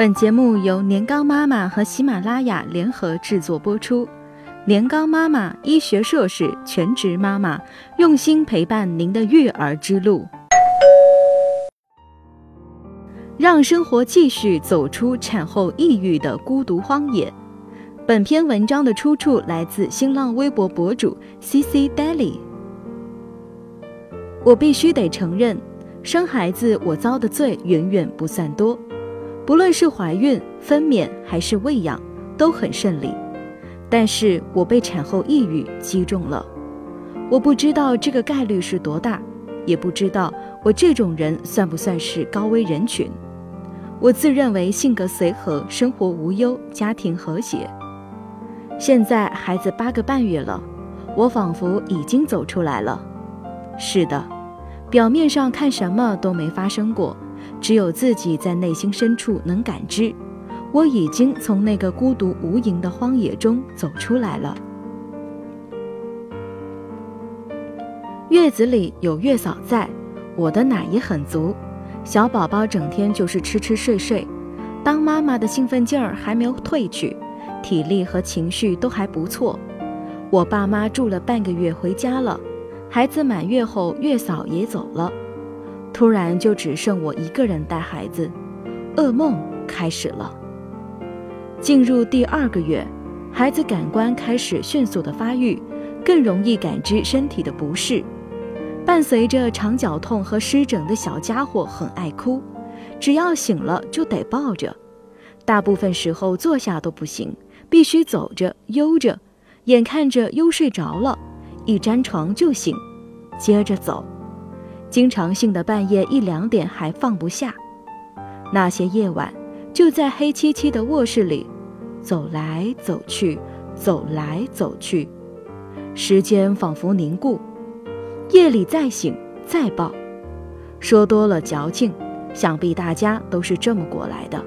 本节目由年糕妈妈和喜马拉雅联合制作播出。年糕妈妈，医学硕士，全职妈妈，用心陪伴您的育儿之路，让生活继续走出产后抑郁的孤独荒野。本篇文章的出处来自新浪微博博主 C C Daily。我必须得承认，生孩子我遭的罪远远不算多，不论是怀孕、分娩还是喂养，都很顺利。但是我被产后抑郁击中了，我不知道这个概率是多大，也不知道我这种人算不算是高危人群。我自认为性格随和，生活无忧，家庭和谐。现在孩子八个半月了，我仿佛已经走出来了。是的，表面上看什么都没发生过，只有自己在内心深处能感知，我已经从那个孤独无垠的荒野中走出来了。月子里有月嫂在，我的奶也很足，小宝宝整天就是吃吃睡睡，当妈妈的兴奋劲儿还没有褪去。体力和情绪都还不错，我爸妈住了半个月回家了，孩子满月后月嫂也走了，突然就只剩我一个人带孩子，噩梦开始了。进入第二个月，孩子感官开始迅速的发育，更容易感知身体的不适，伴随着肠绞痛和湿疹的小家伙很爱哭，只要醒了就得抱着，大部分时候坐下都不行。必须走着悠着，眼看着悠睡着了，一沾床就醒，接着走，经常性的半夜一两点还放不下。那些夜晚，就在黑漆漆的卧室里，走来走去，走来走去，时间仿佛凝固。夜里再醒再抱，说多了矫情，想必大家都是这么过来的。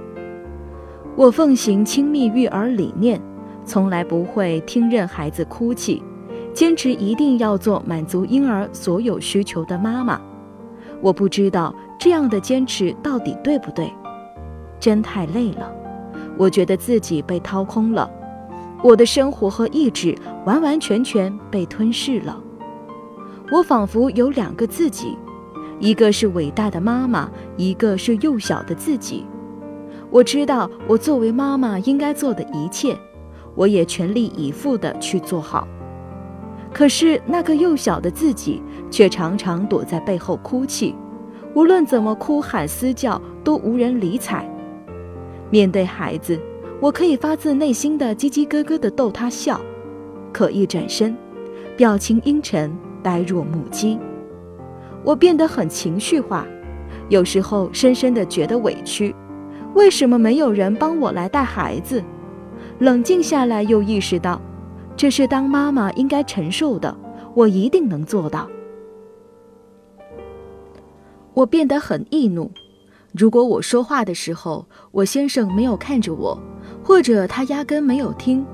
我奉行亲密育儿理念，从来不会听任孩子哭泣，坚持一定要做满足婴儿所有需求的妈妈。我不知道这样的坚持到底对不对，真太累了。我觉得自己被掏空了，我的生活和意志完完全全被吞噬了。我仿佛有两个自己，一个是伟大的妈妈，一个是幼小的自己。我知道我作为妈妈应该做的一切，我也全力以赴地去做好。可是那个幼小的自己却常常躲在背后哭泣，无论怎么哭喊嘶叫都无人理睬。面对孩子，我可以发自内心的叽叽咯咯的逗他笑，可一转身，表情阴沉，呆若木鸡。我变得很情绪化，有时候深深的觉得委屈。为什么没有人帮我来带孩子？冷静下来，又意识到，这是当妈妈应该承受的，我一定能做到。我变得很易怒。如果我说话的时候，我先生没有看着我，或者他压根没有听，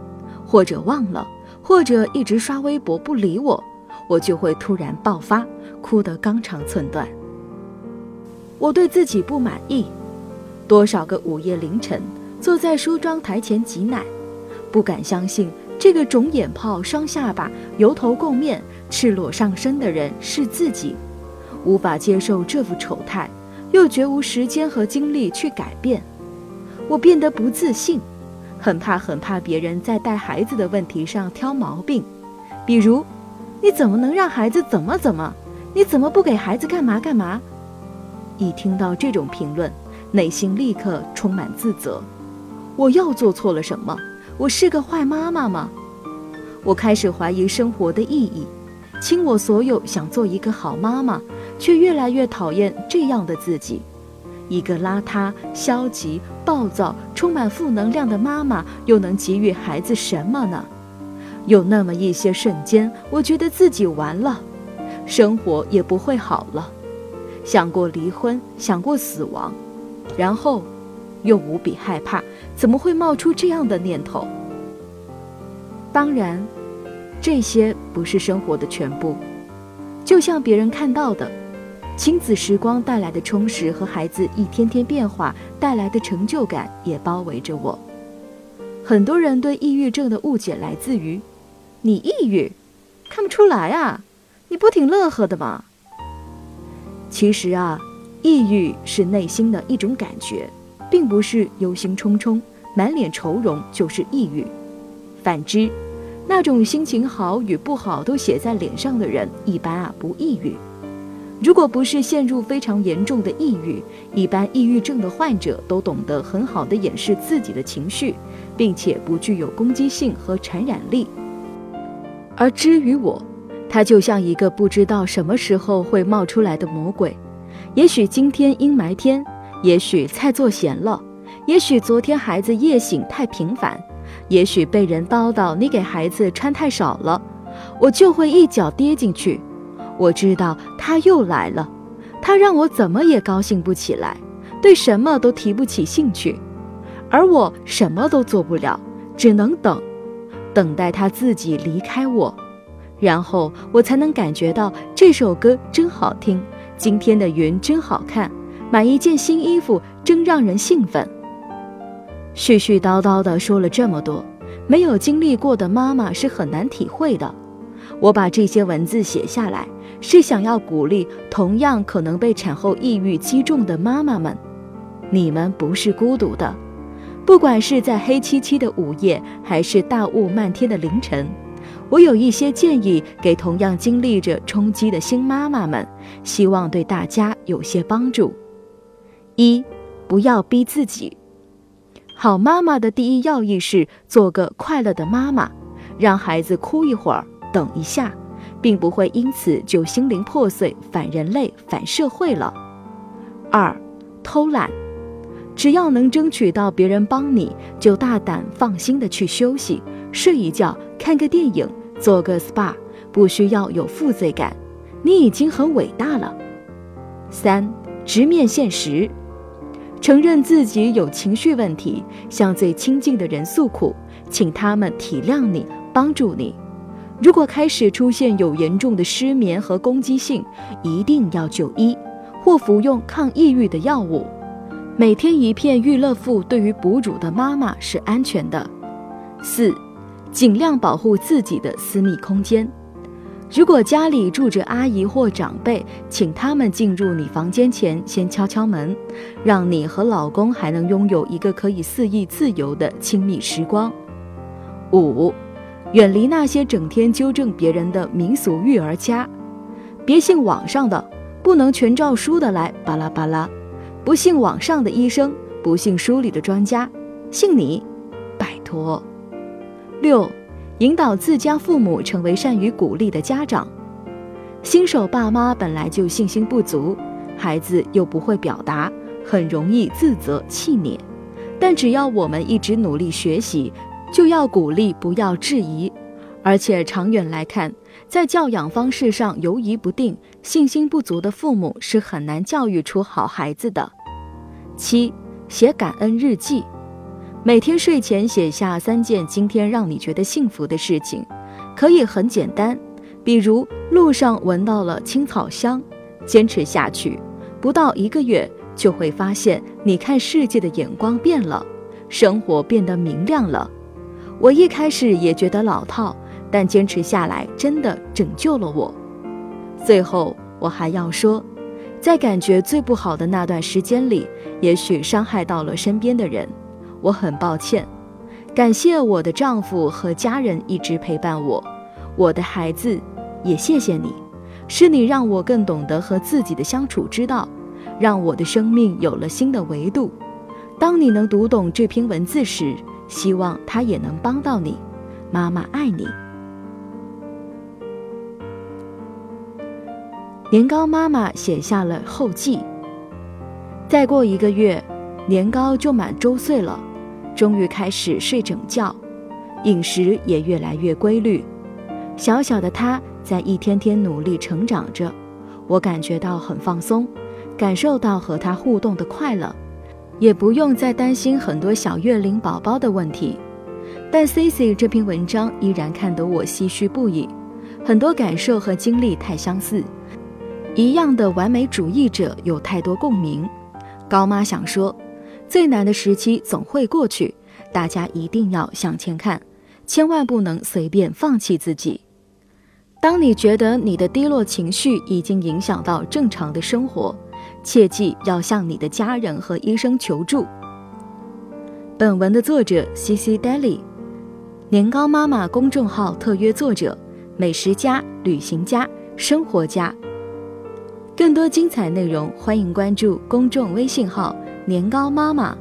或者忘了，或者一直刷微博不理我，我就会突然爆发，哭得肝肠寸断。我对自己不满意。多少个午夜凌晨，坐在梳妆台前挤奶，不敢相信这个肿眼泡、双下巴、油头垢面、赤裸上身的人是自己，无法接受这副丑态，又绝无时间和精力去改变。我变得不自信，很怕很怕别人在带孩子的问题上挑毛病，比如，你怎么能让孩子怎么怎么？你怎么不给孩子干嘛干嘛？一听到这种评论。内心立刻充满自责，我又做错了什么？我是个坏妈妈吗？我开始怀疑生活的意义，倾我所有想做一个好妈妈，却越来越讨厌这样的自己。一个邋遢、消极、暴躁、充满负能量的妈妈，又能给予孩子什么呢？有那么一些瞬间，我觉得自己完了，生活也不会好了，想过离婚，想过死亡。然后，又无比害怕，怎么会冒出这样的念头？当然，这些不是生活的全部。就像别人看到的，亲子时光带来的充实和孩子一天天变化带来的成就感也包围着我。很多人对抑郁症的误解来自于：你抑郁，看不出来啊，你不挺乐呵的吗？其实啊，抑郁是内心的一种感觉，并不是忧心忡忡、满脸愁容就是抑郁。反之，那种心情好与不好都写在脸上的人，一般啊不抑郁。如果不是陷入非常严重的抑郁，一般抑郁症的患者都懂得很好的掩饰自己的情绪，并且不具有攻击性和传染力。而至于我，他就像一个不知道什么时候会冒出来的魔鬼。也许今天阴霾天，也许菜做咸了，也许昨天孩子夜醒太频繁，也许被人叨叨你给孩子穿太少了，我就会一脚跌进去。我知道他又来了，他让我怎么也高兴不起来，对什么都提不起兴趣，而我什么都做不了，只能等，等待他自己离开我，然后我才能感觉到这首歌真好听，今天的云真好看，买一件新衣服真让人兴奋。絮絮叨叨的说了这么多，没有经历过的妈妈是很难体会的。我把这些文字写下来。是想要鼓励同样可能被产后抑郁击中的妈妈们，你们不是孤独的。不管是在黑漆漆的午夜，还是大雾漫天的凌晨，我有一些建议给同样经历着冲击的新妈妈们，希望对大家有些帮助。一，不要逼自己。好妈妈的第一要义是做个快乐的妈妈，让孩子哭一会儿，等一下。并不会因此就心灵破碎、反人类、反社会了。二，偷懒，只要能争取到别人帮你，就大胆放心的去休息，睡一觉，看个电影，做个 SPA，不需要有负罪感，你已经很伟大了。三，直面现实，承认自己有情绪问题，向最亲近的人诉苦，请他们体谅你，帮助你。如果开始出现有严重的失眠和攻击性，一定要就医或服用抗抑郁的药物。每天一片育乐富对于哺乳的妈妈是安全的。四，尽量保护自己的私密空间。如果家里住着阿姨或长辈，请他们进入你房间前先敲敲门，让你和老公还能拥有一个可以肆意自由的亲密时光。五。远离那些整天纠正别人的民俗育儿家，别信网上的，不能全照书的来巴拉巴拉，不信网上的医生，不信书里的专家，信你，拜托。六，引导自家父母成为善于鼓励的家长。新手爸妈本来就信心不足，孩子又不会表达，很容易自责气馁，但只要我们一直努力学习。就要鼓励，不要质疑，而且长远来看，在教养方式上犹疑不定、信心不足的父母是很难教育出好孩子的。七，写感恩日记，每天睡前写下三件今天让你觉得幸福的事情，可以很简单，比如路上闻到了青草香，坚持下去，不到一个月就会发现你看世界的眼光变了，生活变得明亮了。我一开始也觉得老套，但坚持下来真的拯救了我。最后，我还要说，在感觉最不好的那段时间里，也许伤害到了身边的人，我很抱歉。感谢我的丈夫和家人一直陪伴我，我的孩子也谢谢你，是你让我更懂得和自己的相处之道，让我的生命有了新的维度。当你能读懂这篇文字时，希望他也能帮到你，妈妈爱你。年糕妈妈写下了后记。再过一个月，年糕就满周岁了，终于开始睡整觉，饮食也越来越规律。小小的他在一天天努力成长着，我感觉到很放松，感受到和他互动的快乐。也不用再担心很多小月龄宝宝的问题，但 C C 这篇文章依然看得我唏嘘不已，很多感受和经历太相似，一样的完美主义者有太多共鸣。高妈想说，最难的时期总会过去，大家一定要向前看，千万不能随便放弃自己。当你觉得你的低落情绪已经影响到正常的生活，切记要向你的家人和医生求助。本文的作者 C C Daily，年糕妈妈公众号特约作者，美食家、旅行家、生活家。更多精彩内容，欢迎关注公众微信号“年糕妈妈”。